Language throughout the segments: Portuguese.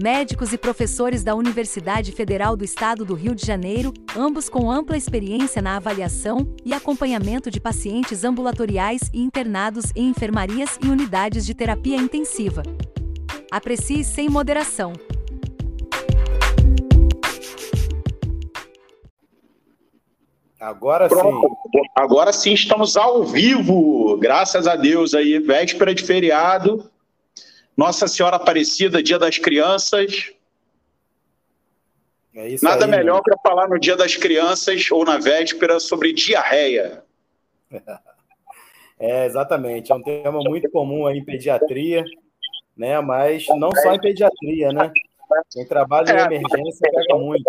médicos e professores da Universidade Federal do Estado do Rio de Janeiro, ambos com ampla experiência na avaliação e acompanhamento de pacientes ambulatoriais e internados em enfermarias e unidades de terapia intensiva. Aprecie sem moderação. Agora Pronto. sim. Agora sim estamos ao vivo, graças a Deus aí, véspera de feriado. Nossa Senhora Aparecida, Dia das Crianças. É Nada aí, melhor para falar no Dia das Crianças ou na véspera sobre diarreia. É, exatamente. É um tema muito comum aí em pediatria, né? Mas não só em pediatria, né? Quem trabalha em é, emergência pega muito.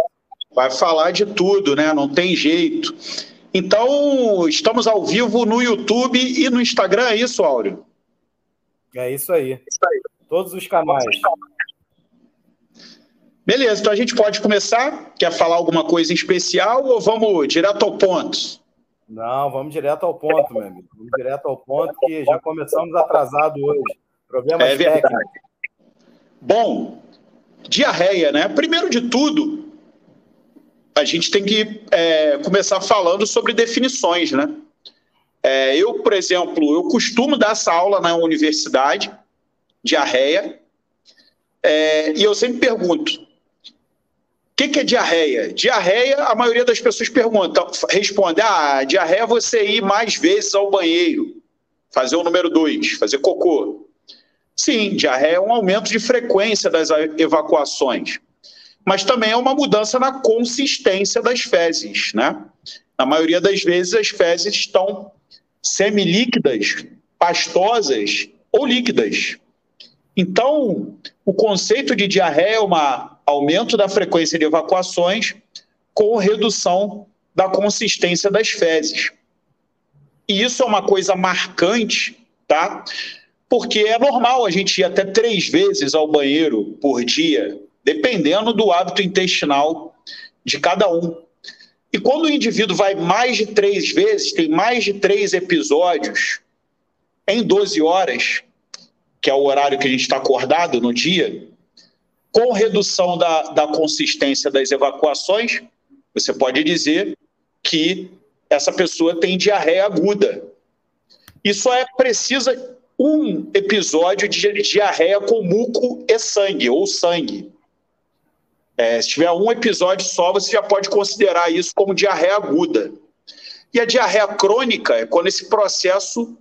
Vai falar de tudo, né? Não tem jeito. Então, estamos ao vivo no YouTube e no Instagram, é isso, Áureo? É isso aí. É isso aí. Todos os canais. Beleza, então a gente pode começar? Quer falar alguma coisa em especial ou vamos direto ao ponto? Não, vamos direto ao ponto, meu amigo. Vamos direto ao ponto que já começamos atrasado hoje. Problemas é verdade. técnicos. Bom, diarreia, né? Primeiro de tudo, a gente tem que é, começar falando sobre definições, né? É, eu, por exemplo, eu costumo dar essa aula na universidade diarreia. É, e eu sempre pergunto: o que, que, é diarreia? Diarreia, a maioria das pessoas pergunta, responde: ah, diarreia é você ir mais vezes ao banheiro, fazer o número dois, fazer cocô. Sim, diarreia é um aumento de frequência das evacuações, mas também é uma mudança na consistência das fezes, né? Na maioria das vezes, as fezes estão semilíquidas, pastosas ou líquidas. Então, o conceito de diarreia é um aumento da frequência de evacuações com redução da consistência das fezes. E isso é uma coisa marcante, tá? Porque é normal a gente ir até três vezes ao banheiro por dia, dependendo do hábito intestinal de cada um. E quando o indivíduo vai mais de três vezes, tem mais de três episódios em 12 horas, que é o horário que a gente está acordado no dia, com redução da, da consistência das evacuações, você pode dizer que essa pessoa tem diarreia aguda. Isso é precisa um episódio de diarreia com muco e sangue, ou sangue. É, se tiver um episódio só, você já pode considerar isso como diarreia aguda. E a diarreia crônica é quando esse processo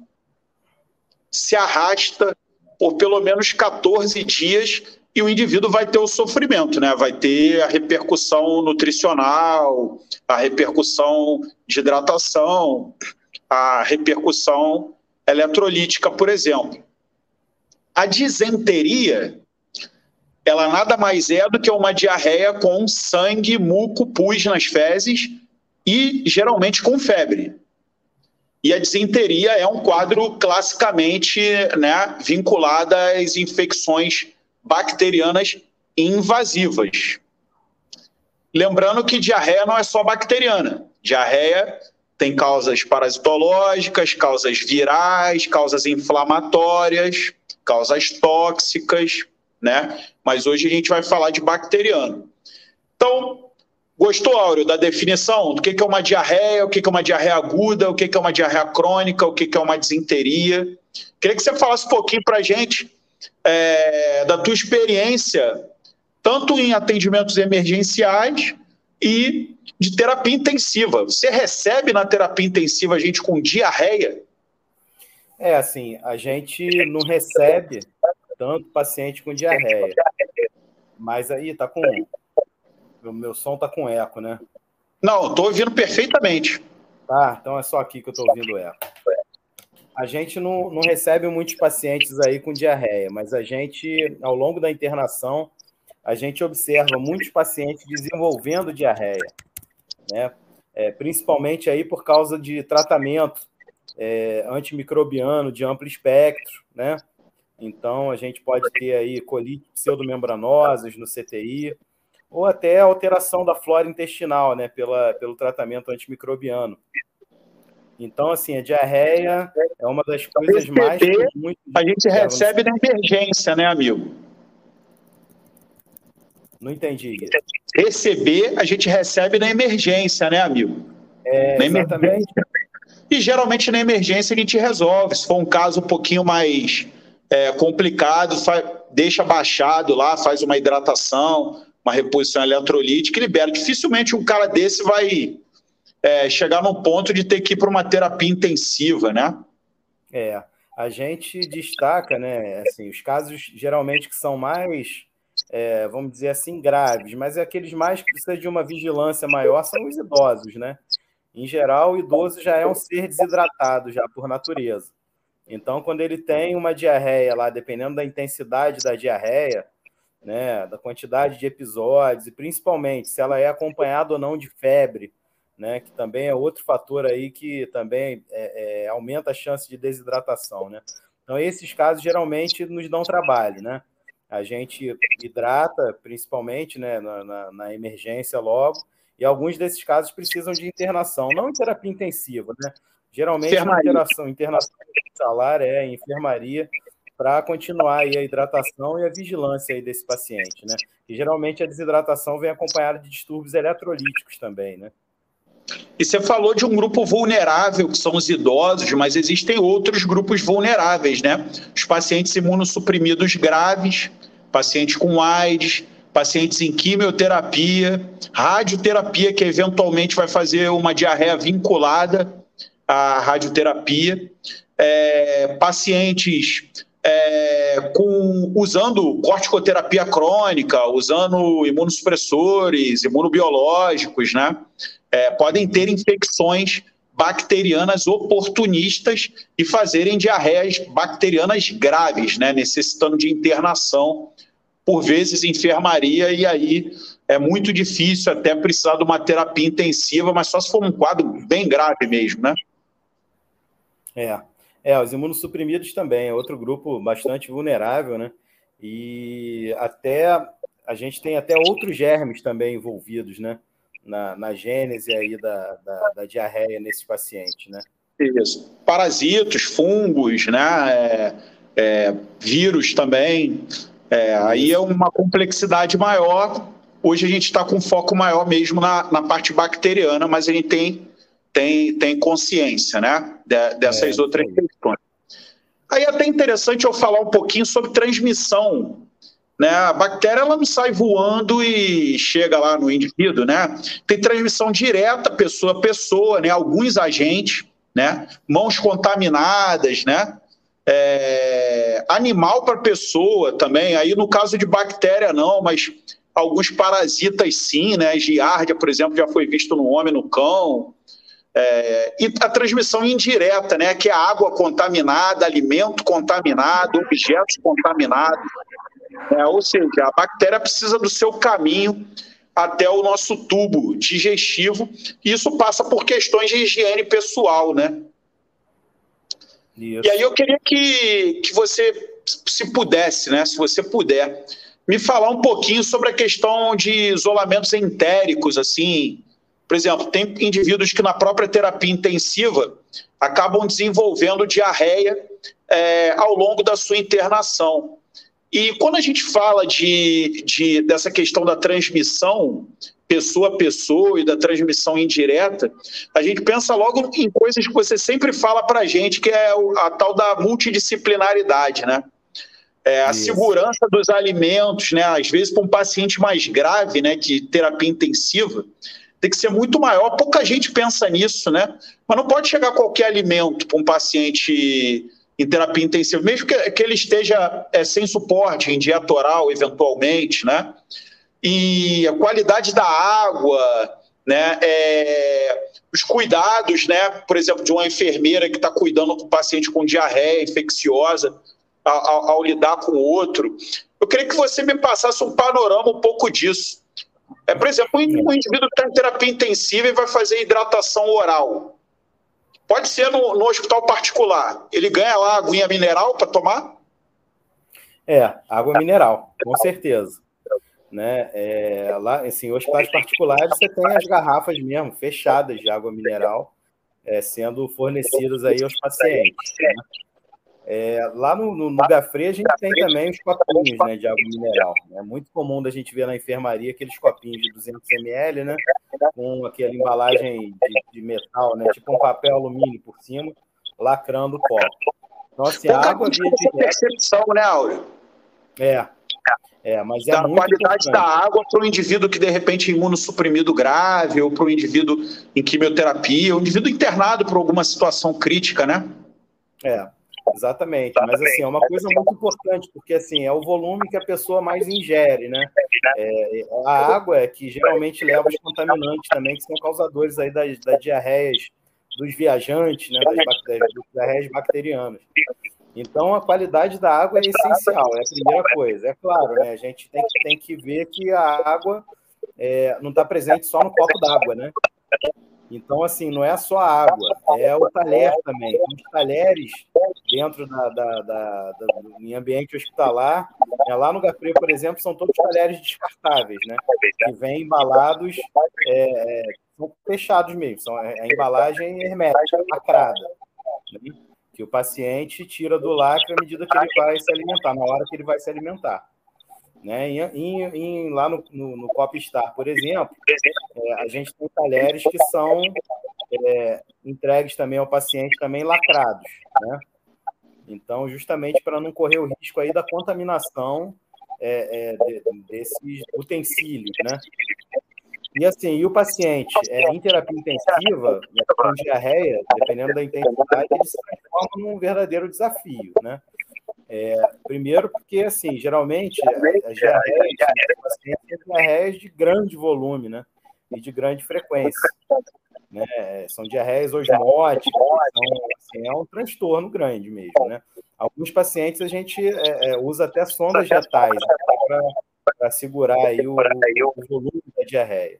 se arrasta por pelo menos 14 dias e o indivíduo vai ter o sofrimento, né? Vai ter a repercussão nutricional, a repercussão de hidratação, a repercussão eletrolítica, por exemplo. A disenteria, ela nada mais é do que uma diarreia com sangue, muco, pus nas fezes e geralmente com febre. E a disenteria é um quadro classicamente né, vinculado às infecções bacterianas invasivas. Lembrando que diarreia não é só bacteriana. Diarreia tem causas parasitológicas, causas virais, causas inflamatórias, causas tóxicas, né? Mas hoje a gente vai falar de bacteriano. Então, Gostou, Áureo, da definição do que é uma diarreia, o que é uma diarreia aguda, o que é uma diarreia crônica, o que é uma disenteria? Queria que você falasse um pouquinho para a gente é, da tua experiência, tanto em atendimentos emergenciais e de terapia intensiva. Você recebe na terapia intensiva a gente com diarreia? É, assim, a gente não recebe tanto paciente com diarreia. Mas aí tá com o meu som tá com eco, né? Não, estou ouvindo perfeitamente. Tá, então é só aqui que eu estou ouvindo eco. A gente não, não recebe muitos pacientes aí com diarreia, mas a gente, ao longo da internação, a gente observa muitos pacientes desenvolvendo diarreia, né? É, principalmente aí por causa de tratamento é, antimicrobiano de amplo espectro, né? Então, a gente pode ter aí colite pseudomembranosas no CTI, ou até alteração da flora intestinal, né, pela, pelo tratamento antimicrobiano. Então, assim, a diarreia é uma das coisas mais. a gente recebe na emergência, né, amigo? Não entendi. Receber, a gente recebe na emergência, né, amigo? É, na exatamente. E geralmente na emergência a gente resolve. Se for um caso um pouquinho mais é, complicado, faz, deixa baixado lá, faz uma hidratação, uma reposição eletrolítica e libera. Dificilmente um cara desse vai é, chegar num ponto de ter que ir para uma terapia intensiva, né? É, a gente destaca, né, assim, os casos geralmente que são mais, é, vamos dizer assim, graves, mas é aqueles mais que precisam de uma vigilância maior são os idosos, né? Em geral, o idoso já é um ser desidratado já por natureza. Então, quando ele tem uma diarreia lá, dependendo da intensidade da diarreia, né, da quantidade de episódios, e principalmente se ela é acompanhada ou não de febre, né, que também é outro fator aí que também é, é, aumenta a chance de desidratação, né? Então, esses casos geralmente nos dão trabalho, né? A gente hidrata, principalmente, né, na, na, na emergência logo, e alguns desses casos precisam de internação, não em terapia intensiva, né? Geralmente, internação, internação salário é em enfermaria para continuar a hidratação e a vigilância desse paciente, né? E geralmente a desidratação vem acompanhada de distúrbios eletrolíticos também, né? E você falou de um grupo vulnerável, que são os idosos, mas existem outros grupos vulneráveis, né? Os pacientes imunossuprimidos graves, pacientes com AIDS, pacientes em quimioterapia, radioterapia, que eventualmente vai fazer uma diarreia vinculada à radioterapia, é, pacientes é, com, usando corticoterapia crônica, usando imunossupressores, imunobiológicos, né? É, podem ter infecções bacterianas oportunistas e fazerem diarreias bacterianas graves, né? necessitando de internação, por vezes enfermaria, e aí é muito difícil até precisar de uma terapia intensiva, mas só se for um quadro bem grave mesmo, né? É. É, os imunossuprimidos também é outro grupo bastante vulnerável, né? E até a gente tem até outros germes também envolvidos, né? Na, na gênese aí da, da, da diarreia nesses pacientes, né? Isso. Parasitos, fungos, né? É, é, vírus também. É, aí é uma complexidade maior. Hoje a gente está com foco maior mesmo na, na parte bacteriana, mas a gente tem tem, tem consciência né, de, dessas é, outras sim. questões. Aí é até interessante eu falar um pouquinho sobre transmissão. Né? A bactéria ela não sai voando e chega lá no indivíduo, né? Tem transmissão direta, pessoa a pessoa, né? Alguns agentes, né? Mãos contaminadas, né? É... animal para pessoa também. Aí no caso de bactéria não, mas alguns parasitas sim, né? Giardia, por exemplo, já foi visto no homem, no cão. É, e a transmissão indireta, né, que é água contaminada, alimento contaminado, objetos contaminados. É, ou seja, a bactéria precisa do seu caminho até o nosso tubo digestivo, e isso passa por questões de higiene pessoal, né? Isso. E aí eu queria que, que você, se pudesse, né, se você puder, me falar um pouquinho sobre a questão de isolamentos entéricos, assim, por exemplo, tem indivíduos que na própria terapia intensiva acabam desenvolvendo diarreia é, ao longo da sua internação. E quando a gente fala de, de, dessa questão da transmissão pessoa a pessoa e da transmissão indireta, a gente pensa logo em coisas que você sempre fala para a gente, que é a tal da multidisciplinaridade, né? É, a Isso. segurança dos alimentos, né? Às vezes, para um paciente mais grave, né, de terapia intensiva, tem que ser muito maior. Pouca gente pensa nisso, né? Mas não pode chegar qualquer alimento para um paciente em terapia intensiva, mesmo que, que ele esteja é, sem suporte, em dieta oral, eventualmente, né? E a qualidade da água, né? É, os cuidados, né? Por exemplo, de uma enfermeira que está cuidando do paciente com diarreia infecciosa, ao, ao, lidar com outro. Eu queria que você me passasse um panorama um pouco disso. É, por exemplo, um indivíduo que está em terapia intensiva e vai fazer hidratação oral. Pode ser no, no hospital particular. Ele ganha lá aguinha mineral para tomar? É, água mineral, com certeza. Né? É, lá, assim, em hospitais particulares você tem as garrafas mesmo, fechadas de água mineral, é, sendo fornecidas aí aos pacientes. Né? É, lá no, no, no Gafre a gente tem também os copinhos né, de água mineral. É muito comum da gente ver na enfermaria aqueles copinhos de 200 ml, né, com aquela embalagem de, de metal, né, tipo um papel alumínio por cima, lacrando o copo. Então, assim, a água via de percepção, né, Áureo? É, é, mas é da muito qualidade importante. da água para o indivíduo que de repente é imunossuprimido grave, ou para o indivíduo em quimioterapia, ou indivíduo internado por alguma situação crítica, né? É, Exatamente, mas assim, é uma coisa muito importante, porque assim, é o volume que a pessoa mais ingere, né? É, a água é que geralmente leva os contaminantes também, que são causadores aí das, das diarreias dos viajantes, né? Das, bactérias, das diarreias bacterianas. Então, a qualidade da água é essencial, é a primeira coisa. É claro, né? A gente tem que, tem que ver que a água é, não está presente só no copo d'água, né? Então, assim, não é só a água, é o talher também. Os talheres dentro da, da, da, da ambiente hospitalar, né? lá no Gafre, por exemplo, são todos talheres descartáveis, né? Que vêm embalados, é, é, são fechados mesmo, são é, a embalagem hermética, lacrada. Né? Que o paciente tira do lacre à medida que ele vai se alimentar, na hora que ele vai se alimentar. Né? Em, em, em, lá no, no, no Popstar, por exemplo, é, a gente tem talheres que são é, entregues também ao paciente, também lacrados. Né? Então, justamente para não correr o risco aí da contaminação é, é de, desses utensílios. Né? E assim, e o paciente é, em terapia intensiva, né, com diarreia, dependendo da intensidade, ele se transforma num verdadeiro desafio, né? É, primeiro porque, assim, geralmente as diarreias, pacientes têm diarreias de grande volume, né? E de grande frequência. Né? São diarreias osmóticas, então, assim, é um transtorno grande mesmo, né? Alguns pacientes a gente é, é, usa até sondas retais né, para segurar aí o, o, volume da diarreia.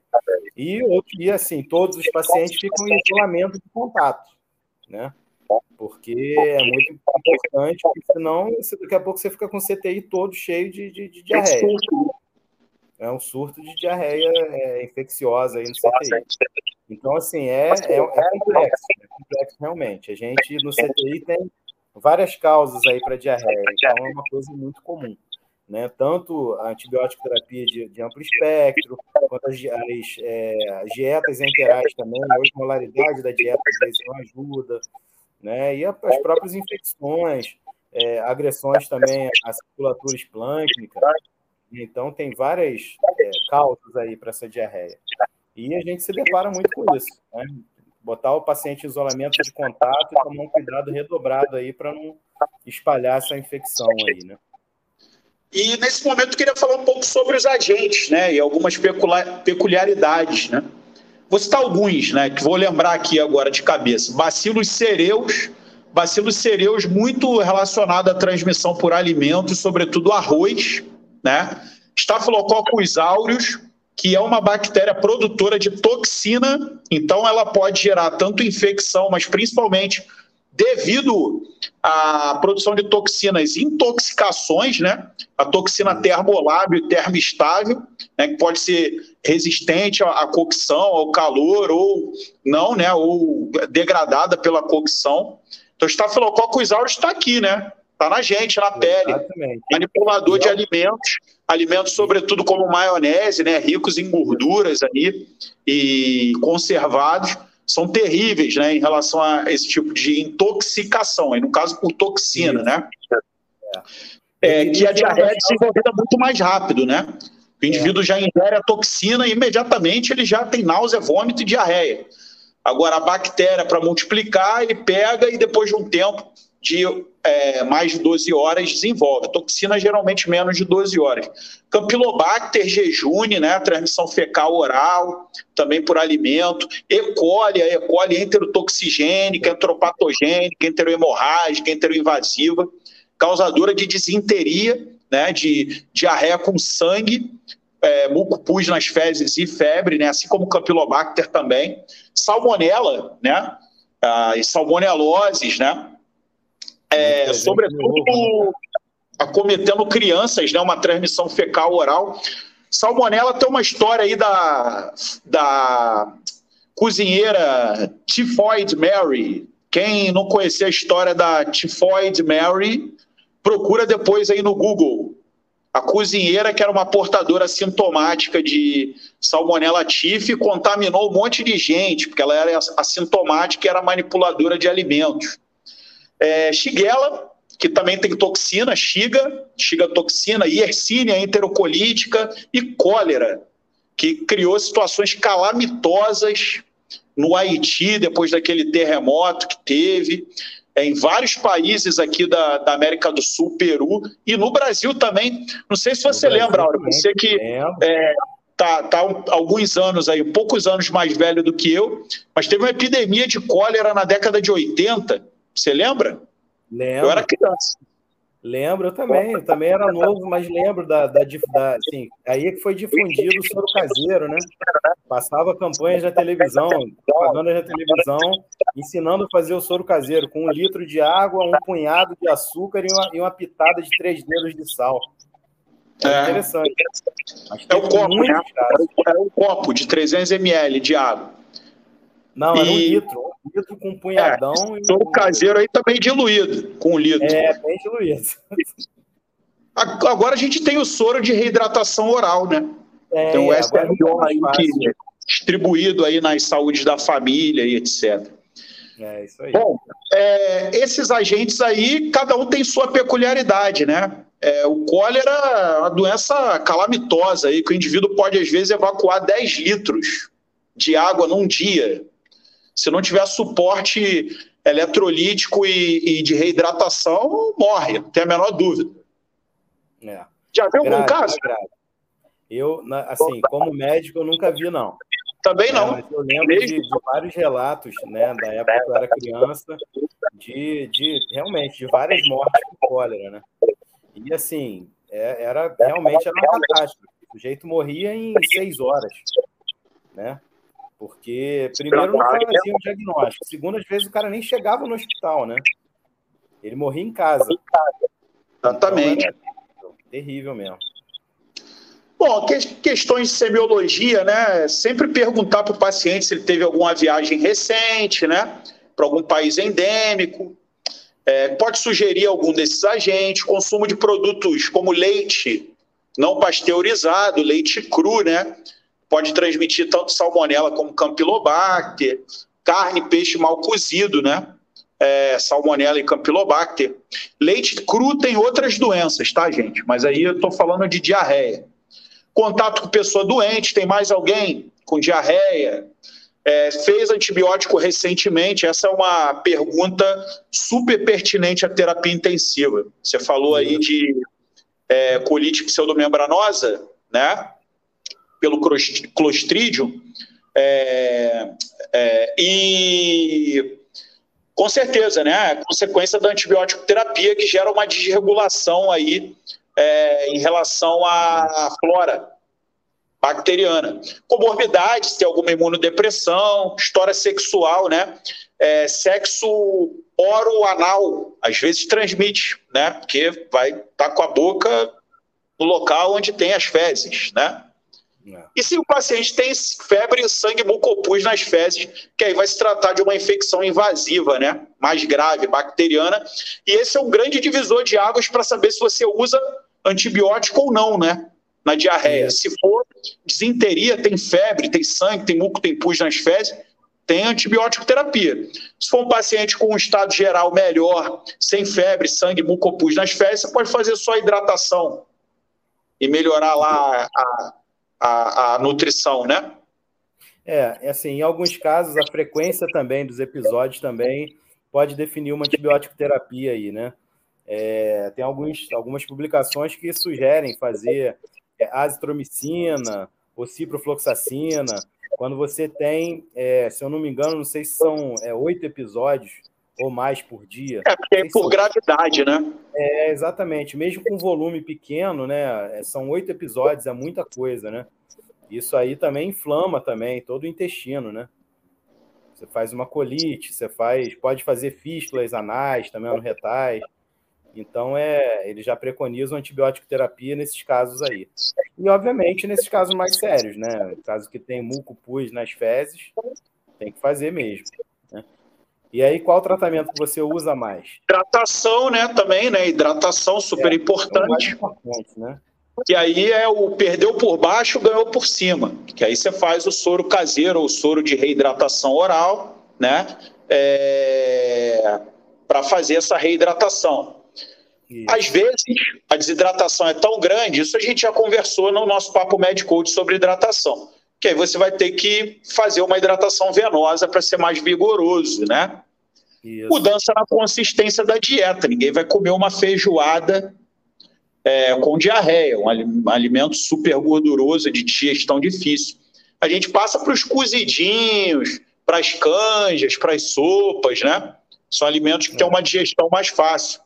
E, e, assim, todos os pacientes ficam em isolamento de contato, né? Porque é muito importante, porque senão daqui a pouco você fica com o CTI todo cheio de, de, de diarreia. É um surto de diarreia é, infecciosa aí no CTI. Então, assim, é, é, é complexo, é complexo realmente. A gente no CTI tem várias causas aí para diarreia, então é uma coisa muito comum. Né? Tanto a antibiótico terapia de, de amplo espectro, quanto as, as, é, as dietas enterais também, a osmolaridade da dieta às vezes não ajuda, né? E as próprias infecções, é, agressões também à circulatura esplâncnica. Então, tem várias é, causas aí para essa diarreia. E a gente se depara muito com isso. Né? Botar o paciente em isolamento de contato e tomar um cuidado redobrado aí para não espalhar essa infecção aí, né? E nesse momento eu queria falar um pouco sobre os agentes, né? E algumas peculiaridades, né? Vou citar alguns, né, que vou lembrar aqui agora de cabeça. Bacilos cereus, bacilos cereus muito relacionado à transmissão por alimentos, sobretudo arroz, né? Estafilococcus aureus, que é uma bactéria produtora de toxina, então ela pode gerar tanto infecção, mas principalmente devido à produção de toxinas, intoxicações, né? A toxina termolábio e termoestável, né? que pode ser resistente à cocção, ao calor, ou não, né? Ou degradada pela cocção. Então, o Staphylococcus aureus está aqui, né? Está na gente, na pele. Exatamente. Manipulador de alimentos, alimentos, sobretudo como maionese, né? Ricos em gorduras ali e conservados são terríveis né, em relação a esse tipo de intoxicação, aí no caso por toxina, né? É, que a diarreia é desenvolvida muito mais rápido, né? O indivíduo já ingere a toxina e imediatamente ele já tem náusea, vômito e diarreia. Agora, a bactéria, para multiplicar, ele pega e depois de um tempo de é, mais de 12 horas desenvolve. Toxina geralmente menos de 12 horas. Campylobacter jejune, né, transmissão fecal oral, também por alimento. E. coli, a E. coli enterotoxigênica, entropatogênica, enterohemorrágica, enteroinvasiva, causadora de disenteria né, de diarreia com sangue, é, muco pus nas fezes e febre, né, assim como campylobacter também, salmonela, né, as salmoneloses, né, é, sobretudo acometendo crianças, né, uma transmissão fecal oral. Salmonela tem uma história aí da, da cozinheira Typhoid Mary. Quem não conhecer a história da Typhoid Mary, procura depois aí no Google. A cozinheira, que era uma portadora sintomática de salmonela tif, contaminou um monte de gente, porque ela era assintomática e era manipuladora de alimentos. É, Shigella, que também tem toxina, Shiga toxina, Yersinia enterocolítica e cólera, que criou situações calamitosas no Haiti, depois daquele terremoto que teve, é, em vários países aqui da, da, América do Sul, Peru, e no Brasil também. Não sei se você lembra, Aura, você que é, tá, tá alguns anos aí, poucos anos mais velho do que eu, mas teve uma epidemia de cólera na década de 80, você lembra? Lembro. Eu era criança. Lembro, eu também, eu também era novo, mas lembro da, da, da assim, aí é que foi difundido o soro caseiro, né? Passava campanhas na televisão, propagandas na televisão, ensinando a fazer o soro caseiro com um litro de água, um punhado de açúcar e uma, e uma pitada de três dedos de sal. É, é interessante. É o copo, né? É um copo de 300 ml de água. Não, e... era um litro. Um litro com um punhadão. É, e um... caseiro aí também diluído, com um litro. É, bem diluído. Agora a gente tem o soro de reidratação oral, né? É, tem o SRO aí que, distribuído aí nas saúdes da família e etc. É, isso aí. Bom, é, esses agentes aí, cada um tem sua peculiaridade, né? É, o cólera é uma doença calamitosa aí, que o indivíduo pode, às vezes, evacuar 10 litros de água num dia. Se não tiver suporte eletrolítico e, e de reidratação, morre, não tem a menor dúvida. É. Já viu algum caso? Eu, assim, como médico, eu nunca vi, não. Também não. É, eu lembro de, de, vários relatos, né, da época que eu era criança, de, de realmente de várias mortes por cólera, né? E assim, é, era realmente era uma catástrofe. O jeito morria em seis horas, né? Porque, primeiro, não fazia o diagnóstico. Segundo, às vezes o cara nem chegava no hospital, né? Ele morria em casa. Exatamente. Então, terrível mesmo. Bom, questões de semiologia, né? Sempre perguntar para o paciente se ele teve alguma viagem recente, né? Para algum país endêmico. É, pode sugerir algum desses agentes. Consumo de produtos como leite não pasteurizado, leite cru, né? Pode transmitir tanto salmonela como campylobacter, carne, peixe mal cozido, né? É, salmonela e campylobacter. Leite cru tem outras doenças, tá, gente? Mas aí eu estou falando de diarreia. Contato com pessoa doente, tem mais alguém com diarreia? É, fez antibiótico recentemente? Essa é uma pergunta super pertinente à terapia intensiva. Você falou aí de é, colite pseudomembranosa, né? Pelo Clostridium, é, é, e com certeza, né, consequência da antibiótico terapia que gera uma desregulação aí é, em relação à flora bacteriana. Comorbidades, tem alguma imunodepressão, história sexual, né? É, sexo oro-anal, às vezes transmite, né? Porque vai estar tá com a boca no local onde tem as fezes, né? É. E se o paciente tem febre e sangue mucopus nas fezes, que aí vai se tratar de uma infecção invasiva, né? Mais grave, bacteriana. E esse é um grande divisor de águas para saber se você usa antibiótico ou não, né? Na diarreia. Se for desinteria, tem febre, tem sangue, tem muco, tem pus nas fezes, tem antibiótico terapia. Se for um paciente com um estado geral melhor, sem febre, sangue, mucopus nas fezes, você pode fazer só hidratação e melhorar lá a, a, a nutrição, né? É, é, assim, em alguns casos a frequência também dos episódios também pode definir uma antibiótico terapia aí, né? É, tem alguns, algumas publicações que sugerem fazer é, azitromicina ou ciprofloxacina, quando você tem, é, se eu não me engano, não sei se são é, oito episódios ou mais por dia. É, porque é por são... gravidade, né? É, exatamente. Mesmo com volume pequeno, né? É, são oito episódios, é muita coisa, né? Isso aí também inflama também todo o intestino, né? Você faz uma colite, você faz, pode fazer fístulas anais também no retais. Então, é, eles já preconizam antibiótico terapia nesses casos aí. E, obviamente, nesses casos mais sérios, né? Caso que tem muco pus nas fezes, tem que fazer mesmo. E aí, qual tratamento que você usa mais? Hidratação, né? Também, né? Hidratação super é, importante. É importante, né? E aí é o perdeu por baixo, ganhou por cima. Que aí você faz o soro caseiro ou soro de reidratação oral, né? É... Para fazer essa reidratação. Isso. Às vezes, a desidratação é tão grande, isso a gente já conversou no nosso Papo Medical sobre hidratação, que aí você vai ter que fazer uma hidratação venosa para ser mais vigoroso, né? Isso. Mudança na consistência da dieta. Ninguém vai comer uma feijoada é, com diarreia, um alimento super gorduroso, de digestão difícil. A gente passa para os cozidinhos, para as canjas, para as sopas, né? São alimentos que é. têm uma digestão mais fácil.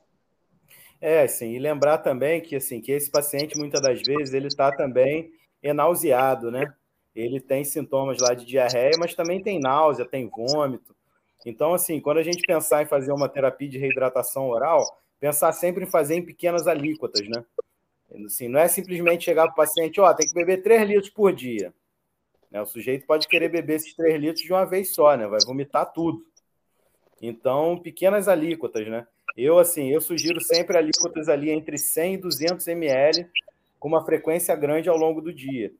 É, sim, e lembrar também que assim, que esse paciente muitas das vezes ele está também enauseado, né? Ele tem sintomas lá de diarreia, mas também tem náusea, tem vômito. Então, assim, quando a gente pensar em fazer uma terapia de reidratação oral, pensar sempre em fazer em pequenas alíquotas, né? Assim, não é simplesmente chegar para o paciente, ó, oh, tem que beber 3 litros por dia. Né? O sujeito pode querer beber esses 3 litros de uma vez só, né? Vai vomitar tudo. Então, pequenas alíquotas, né? Eu, assim, eu sugiro sempre alíquotas ali entre 100 e 200 ml, com uma frequência grande ao longo do dia.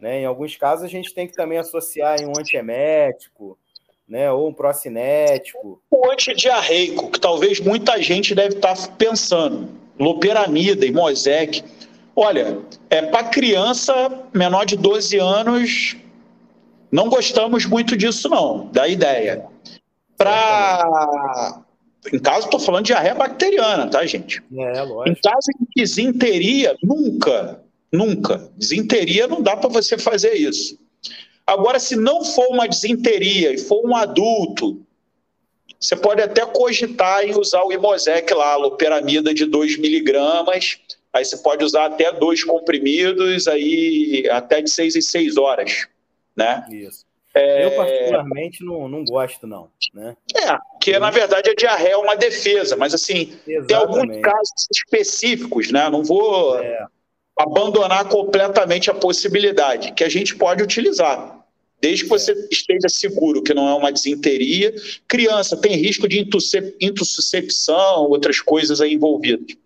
Né? Em alguns casos, a gente tem que também associar um antiemético, né? ou um procinético. O antidiarreico, que talvez muita gente deve estar pensando, loperamida e Mosec. Olha, é, para criança menor de 12 anos, não gostamos muito disso, não, da ideia. Para em caso, estou falando de diarreia bacteriana, tá, gente? É, lógico. Em caso de desinteria, nunca, nunca. Desinteria não dá para você fazer isso. Agora, se não for uma desinteria e for um adulto, você pode até cogitar em usar o Imosec lá, a loperamida de 2 miligramas. Aí você pode usar até dois comprimidos, aí até de 6 em 6 horas. Né? Isso. É... Eu, particularmente, não, não gosto, não. Né? É, que na verdade a diarreia é uma defesa, mas assim, Exatamente. tem alguns casos específicos, né? Não vou é. Abandonar completamente a possibilidade, que a gente pode utilizar. Desde que você esteja seguro que não é uma desinteria. Criança tem risco de intussuscepção, outras coisas aí envolvidas.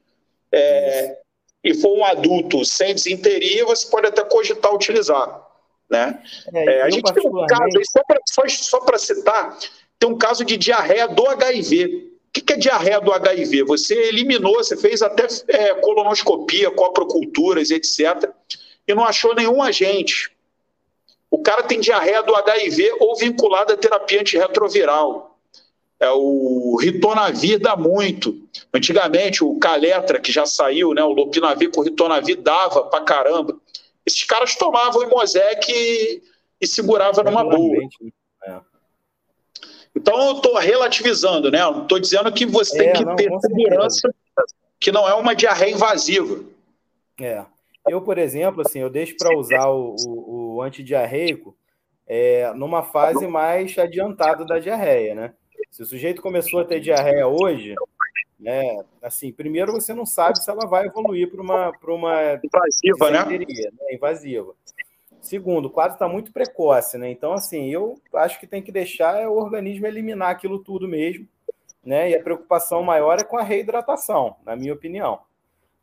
É, e for um adulto sem desinteria, você pode até cogitar utilizar. Né? É, é, a gente tem um caso só para citar, tem um caso de diarreia do HIV. O que é diarreia do HIV? Você eliminou, você fez até é, colonoscopia, coproculturas, etc., e não achou nenhum agente. O cara tem diarreia do HIV ou vinculada à terapia antirretroviral. É, o ritonavir dá muito. Antigamente, o Caletra, que já saiu, né, o lopinavir com o ritonavir dava pra caramba. Esses caras tomavam Imosec e, e segurava numa boa. É. Então eu estou relativizando, né? Estou dizendo que você é, tem que não, ter segurança que não é uma diarreia invasiva. É. Eu, por exemplo, assim, eu deixo para usar o, o, o antidiarreico é, numa fase mais adiantada da diarreia, né? Se o sujeito começou a ter diarreia hoje, né? Assim, primeiro você não sabe se ela vai evoluir para uma, uma invasiva, né? né? Invasiva. Segundo, o quadro está muito precoce, né? Então, assim, eu acho que tem que deixar o organismo eliminar aquilo tudo mesmo, né? E a preocupação maior é com a reidratação, na minha opinião.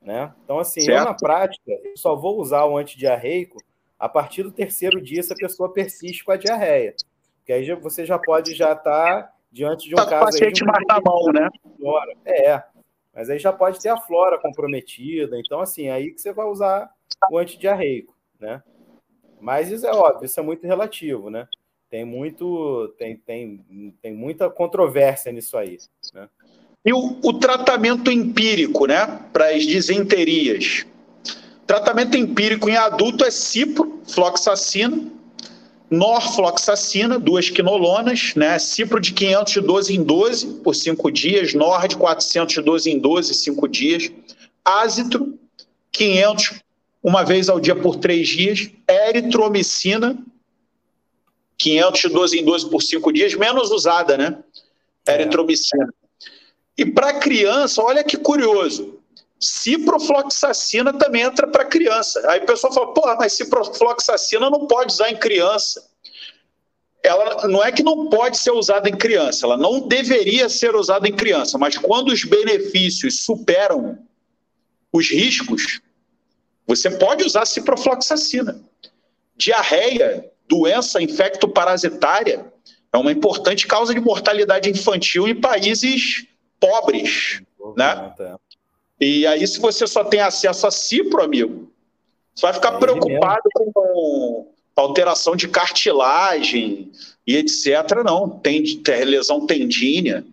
Né? Então, assim, certo. eu na prática, eu só vou usar o antidiarreico a partir do terceiro dia se a pessoa persiste com a diarreia. Porque aí você já pode já estar tá diante de um tá caso. Paciente mais na mão, né? Flora. É, mas aí já pode ter a flora comprometida. Então, assim, aí que você vai usar o antidiarreico, né? Mas isso é óbvio, isso é muito relativo, né? Tem muito, tem, tem, tem muita controvérsia nisso aí, né? E o, o tratamento empírico, né, para as disenterias? Tratamento empírico em adulto é cipro, floxacina, norfloxacina, duas quinolonas, né? Cipro de 500 de 12 em 12 por 5 dias, Nor de 400 de 12 em 12, 5 dias, Azitro, 500 uma vez ao dia por 3 dias, eritromicina, 500 de 12 em 12 por 5 dias, menos usada, né? É. Eritromicina. E para criança, olha que curioso, ciprofloxacina também entra para criança. Aí o pessoal fala, pô, mas ciprofloxacina não pode usar em criança. Ela não é que não pode ser usada em criança, ela não deveria ser usada em criança, mas quando os benefícios superam os riscos, você pode usar ciprofloxacina. Diarreia, doença infectoparasitária, é uma importante causa de mortalidade infantil em países pobres, né? E aí, se você só tem acesso a cipro, amigo, você vai ficar é preocupado mesmo. com alteração de cartilagem e etc. Não, tem, tem lesão tendínea,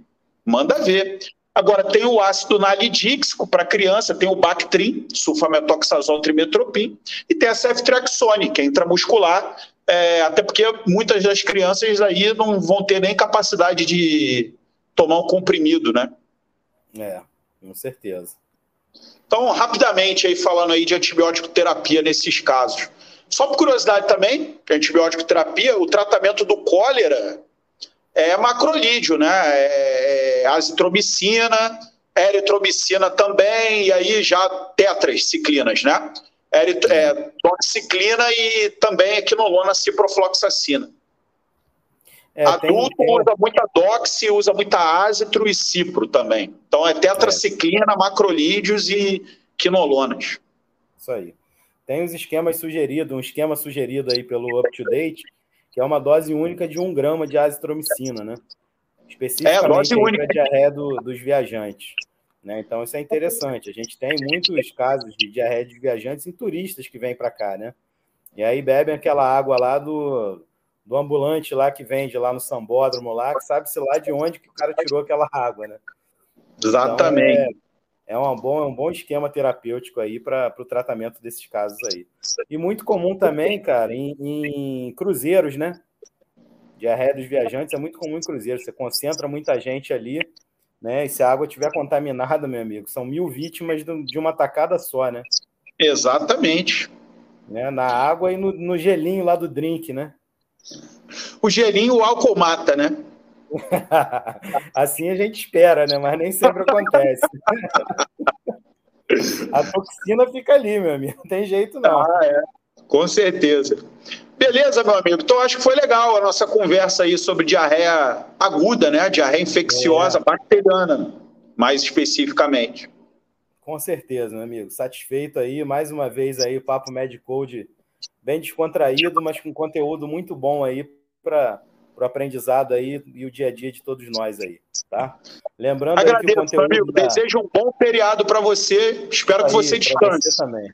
manda ver. Agora, tem o ácido nalidíxico para criança, tem o Bactrim, sulfametoxazol trimetropim, e tem a ceftriaxone, que é intramuscular, é, até porque muitas das crianças aí não vão ter nem capacidade de tomar um comprimido, né? É, com certeza. Então, rapidamente aí falando aí de antibiótico terapia nesses casos. Só por curiosidade também, que antibiótico terapia, o tratamento do cólera é macrolídeo, né? É, é azitromicina, eritromicina também, e aí já tetras ciclinas, né? Erit é, doxiciclina e também equinolona ciprofloxacina. É, Adulto tem, tem... usa muita doxi, usa muita azitro e cipro também. Então é tetraciclina, é. macrolídeos e quinolonas. Isso aí. Tem os esquemas sugeridos, um esquema sugerido aí pelo UpToDate, que é uma dose única de um grama de azitromicina, né? Especificamente é, dose única. para a diarreia do, dos viajantes. Né? Então isso é interessante. A gente tem muitos casos de diarreia de viajantes em turistas que vêm para cá, né? E aí bebem aquela água lá do, do ambulante lá que vende lá no Sambódromo lá, que sabe-se lá de onde que o cara tirou aquela água, né? Exatamente. Então, é, é, um bom, é um bom esquema terapêutico aí para o tratamento desses casos aí. E muito comum também, cara, em, em cruzeiros, né? Diarreia dos viajantes é muito comum em cruzeiros. Você concentra muita gente ali, né? E se a água estiver contaminada, meu amigo, são mil vítimas de uma tacada só, né? Exatamente. Né? Na água e no, no gelinho lá do drink, né? O gelinho, o álcool mata, né? assim a gente espera, né? Mas nem sempre acontece. a toxina fica ali, meu amigo. Não tem jeito, não. Ah, é. Com certeza. Beleza, meu amigo. Então, acho que foi legal a nossa conversa aí sobre diarreia aguda, né? Diarreia infecciosa é. bacteriana, mais especificamente. Com certeza, meu amigo. Satisfeito aí. Mais uma vez aí, o Papo Medicode bem descontraído, mas com conteúdo muito bom aí para o aprendizado aí e o dia a dia de todos nós aí, tá? Lembrando Agradeço, que o conteúdo amigo. Da... Desejo um bom feriado para você. Espero aí, que você descanse. Você também.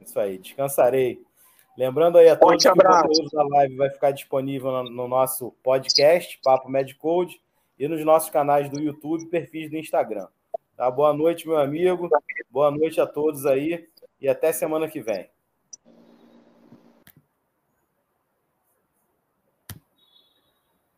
Isso aí, descansarei. Lembrando aí a todos que abraço. o conteúdo da live vai ficar disponível no, no nosso podcast, Papo Medicode, e nos nossos canais do YouTube e perfis do Instagram. Tá? Boa noite, meu amigo. Boa noite a todos aí e até semana que vem.